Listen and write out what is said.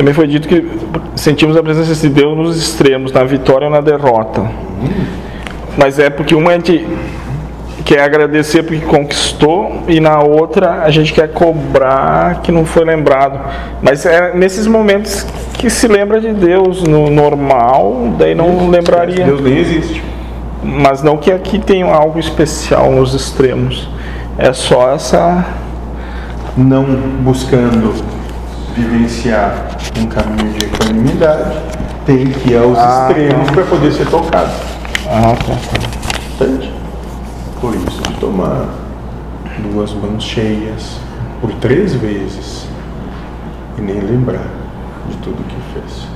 Também foi dito que sentimos a presença de Deus nos extremos, na vitória ou na derrota. Mas é porque uma a gente quer agradecer porque conquistou e na outra a gente quer cobrar que não foi lembrado. Mas é nesses momentos que se lembra de Deus no normal, daí não lembraria. Deus nem existe. Mas não que aqui tenha algo especial nos extremos. É só essa Não buscando vivenciar um caminho de equanimidade, tem que ir aos Ah, extremos tá. para poder ser tocado. Ah, tá, tá. Entende? Por isso de tomar duas mãos cheias por três vezes e nem lembrar de tudo que fez.